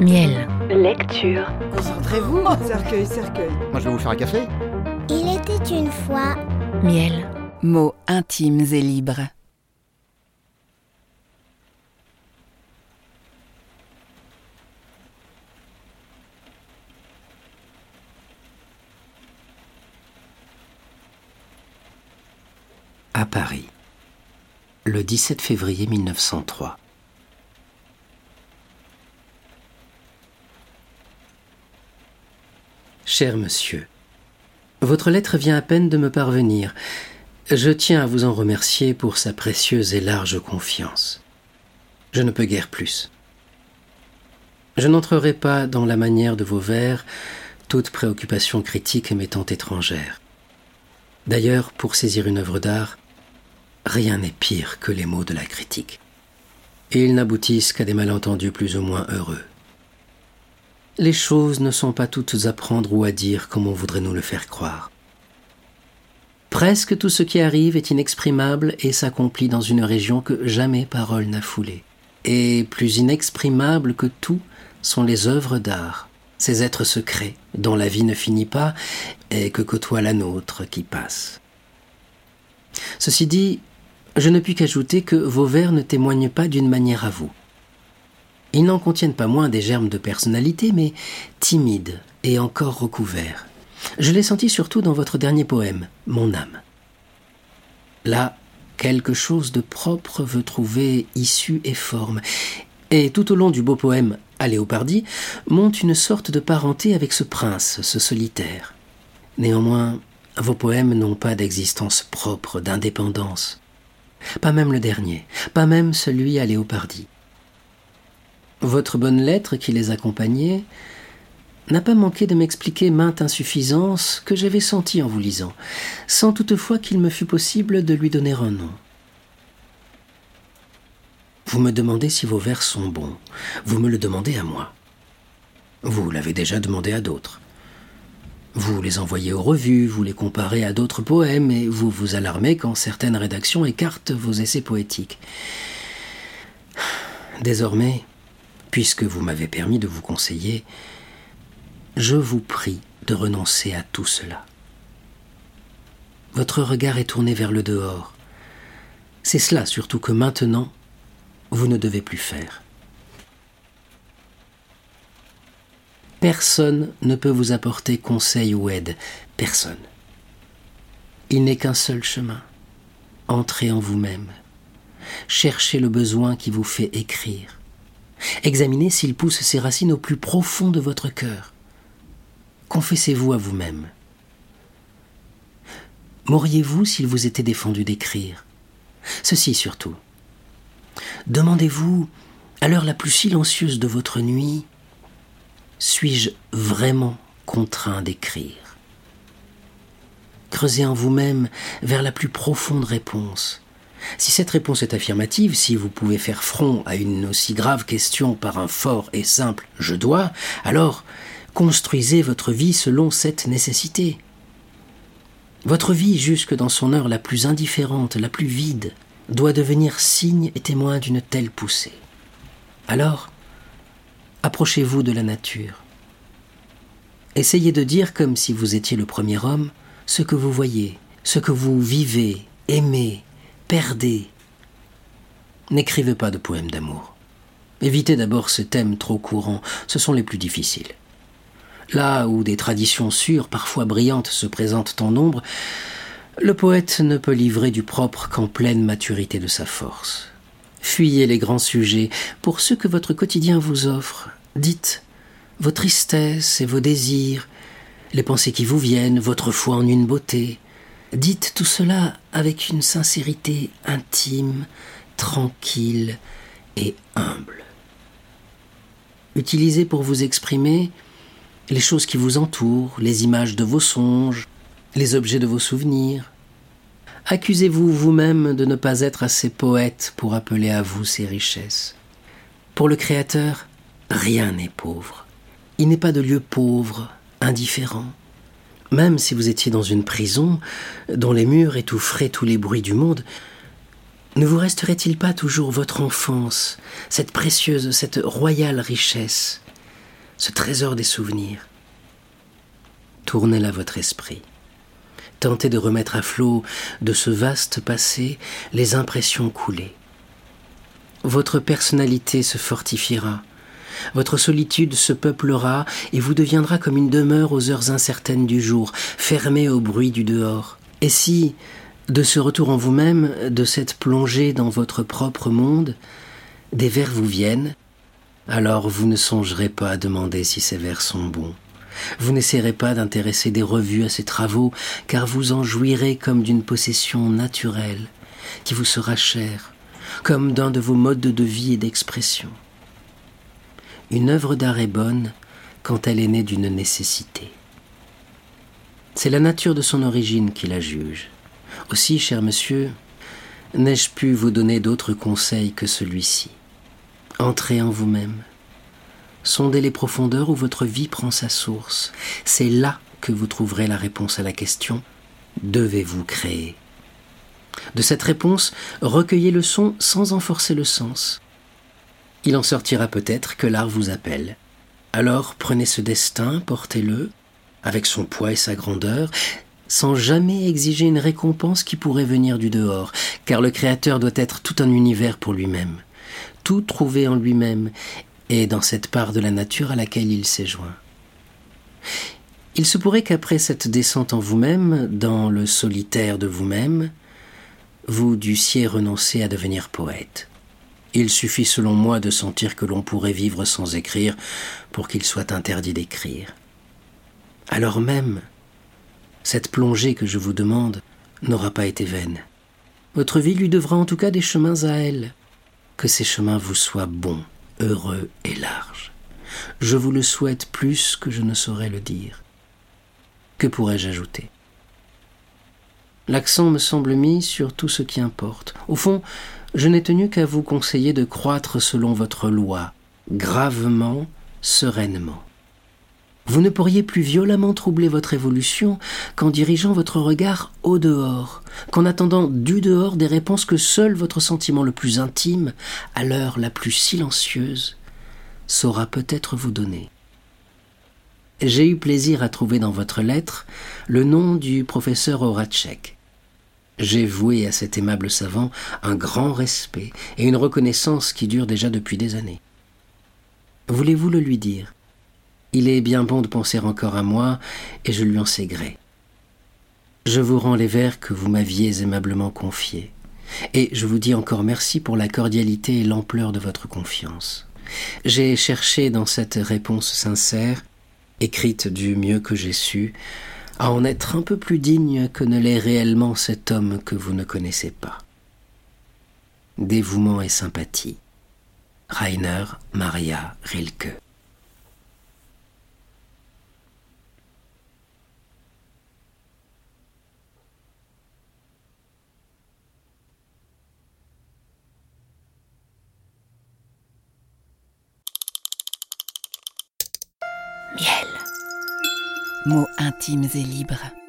Miel. Lecture. Concentrez-vous. Cercueil, cercueil. Moi, je vais vous faire un café. Il était une fois. Miel. Mots intimes et libres. À Paris, le 17 février 1903. Cher monsieur, votre lettre vient à peine de me parvenir. Je tiens à vous en remercier pour sa précieuse et large confiance. Je ne peux guère plus. Je n'entrerai pas dans la manière de vos vers, toute préoccupation critique m'étant étrangère. D'ailleurs, pour saisir une œuvre d'art, rien n'est pire que les mots de la critique. Et ils n'aboutissent qu'à des malentendus plus ou moins heureux. Les choses ne sont pas toutes à prendre ou à dire comme on voudrait nous le faire croire. Presque tout ce qui arrive est inexprimable et s'accomplit dans une région que jamais parole n'a foulée. Et plus inexprimable que tout sont les œuvres d'art, ces êtres secrets dont la vie ne finit pas et que côtoie la nôtre qui passe. Ceci dit, je ne puis qu'ajouter que vos vers ne témoignent pas d'une manière à vous. Ils n'en contiennent pas moins des germes de personnalité, mais timides et encore recouverts. Je l'ai senti surtout dans votre dernier poème, Mon âme. Là, quelque chose de propre veut trouver issue et forme, et tout au long du beau poème à monte une sorte de parenté avec ce prince, ce solitaire. Néanmoins, vos poèmes n'ont pas d'existence propre, d'indépendance. Pas même le dernier, pas même celui à Léopardi. Votre bonne lettre qui les accompagnait n'a pas manqué de m'expliquer mainte insuffisance que j'avais sentie en vous lisant, sans toutefois qu'il me fût possible de lui donner un nom. Vous me demandez si vos vers sont bons, vous me le demandez à moi. Vous l'avez déjà demandé à d'autres. Vous les envoyez aux revues, vous les comparez à d'autres poèmes, et vous vous alarmez quand certaines rédactions écartent vos essais poétiques. Désormais, puisque vous m'avez permis de vous conseiller, je vous prie de renoncer à tout cela. Votre regard est tourné vers le dehors. C'est cela surtout que maintenant, vous ne devez plus faire. Personne ne peut vous apporter conseil ou aide, personne. Il n'est qu'un seul chemin. Entrez en vous-même. Cherchez le besoin qui vous fait écrire. Examinez s'il pousse ses racines au plus profond de votre cœur. Confessez-vous à vous-même. M'auriez-vous s'il vous était défendu d'écrire? Ceci surtout. Demandez-vous, à l'heure la plus silencieuse de votre nuit, suis-je vraiment contraint d'écrire? Creusez en vous-même vers la plus profonde réponse. Si cette réponse est affirmative, si vous pouvez faire front à une aussi grave question par un fort et simple je dois, alors construisez votre vie selon cette nécessité. Votre vie, jusque dans son heure la plus indifférente, la plus vide, doit devenir signe et témoin d'une telle poussée. Alors, approchez-vous de la nature. Essayez de dire comme si vous étiez le premier homme ce que vous voyez, ce que vous vivez, aimez, perdez. N'écrivez pas de poèmes d'amour. Évitez d'abord ces thèmes trop courants, ce sont les plus difficiles. Là où des traditions sûres, parfois brillantes, se présentent en nombre, le poète ne peut livrer du propre qu'en pleine maturité de sa force. Fuyez les grands sujets pour ceux que votre quotidien vous offre. Dites vos tristesses et vos désirs, les pensées qui vous viennent, votre foi en une beauté, Dites tout cela avec une sincérité intime, tranquille et humble. Utilisez pour vous exprimer les choses qui vous entourent, les images de vos songes, les objets de vos souvenirs. Accusez-vous vous-même de ne pas être assez poète pour appeler à vous ces richesses. Pour le Créateur, rien n'est pauvre. Il n'est pas de lieu pauvre, indifférent. Même si vous étiez dans une prison, dont les murs étoufferaient tous les bruits du monde, ne vous resterait-il pas toujours votre enfance, cette précieuse, cette royale richesse ce trésor des souvenirs? Tournez-la votre esprit. Tentez de remettre à flot de ce vaste passé les impressions coulées. Votre personnalité se fortifiera, votre solitude se peuplera et vous deviendra comme une demeure aux heures incertaines du jour, fermée au bruit du dehors. Et si, de ce retour en vous-même, de cette plongée dans votre propre monde, des vers vous viennent, alors vous ne songerez pas à demander si ces vers sont bons. Vous n'essaierez pas d'intéresser des revues à ces travaux, car vous en jouirez comme d'une possession naturelle, qui vous sera chère, comme d'un de vos modes de vie et d'expression. Une œuvre d'art est bonne quand elle est née d'une nécessité. C'est la nature de son origine qui la juge. Aussi, cher monsieur, n'ai-je pu vous donner d'autres conseils que celui-ci? Entrez en vous-même. Sondez les profondeurs où votre vie prend sa source. C'est là que vous trouverez la réponse à la question Devez-vous créer? De cette réponse, recueillez le son sans en forcer le sens. Il en sortira peut-être que l'art vous appelle. Alors prenez ce destin, portez-le, avec son poids et sa grandeur, sans jamais exiger une récompense qui pourrait venir du dehors, car le Créateur doit être tout un univers pour lui-même, tout trouvé en lui-même, et dans cette part de la nature à laquelle il s'est joint. Il se pourrait qu'après cette descente en vous-même, dans le solitaire de vous-même, vous dussiez renoncer à devenir poète. Il suffit selon moi de sentir que l'on pourrait vivre sans écrire pour qu'il soit interdit d'écrire. Alors même, cette plongée que je vous demande n'aura pas été vaine. Votre vie lui devra en tout cas des chemins à elle. Que ces chemins vous soient bons, heureux et larges. Je vous le souhaite plus que je ne saurais le dire. Que pourrais-je ajouter? L'accent me semble mis sur tout ce qui importe. Au fond, je n'ai tenu qu'à vous conseiller de croître selon votre loi, gravement, sereinement. Vous ne pourriez plus violemment troubler votre évolution qu'en dirigeant votre regard au dehors, qu'en attendant du dehors des réponses que seul votre sentiment le plus intime, à l'heure la plus silencieuse, saura peut-être vous donner. J'ai eu plaisir à trouver dans votre lettre le nom du professeur Horacek. J'ai voué à cet aimable savant un grand respect et une reconnaissance qui dure déjà depuis des années. Voulez-vous le lui dire? Il est bien bon de penser encore à moi, et je lui en sais gré. Je vous rends les vers que vous m'aviez aimablement confiés, et je vous dis encore merci pour la cordialité et l'ampleur de votre confiance. J'ai cherché dans cette réponse sincère, écrite du mieux que j'ai su, à en être un peu plus digne que ne l'est réellement cet homme que vous ne connaissez pas. Dévouement et sympathie. Rainer Maria Rilke. Mots intimes et libres.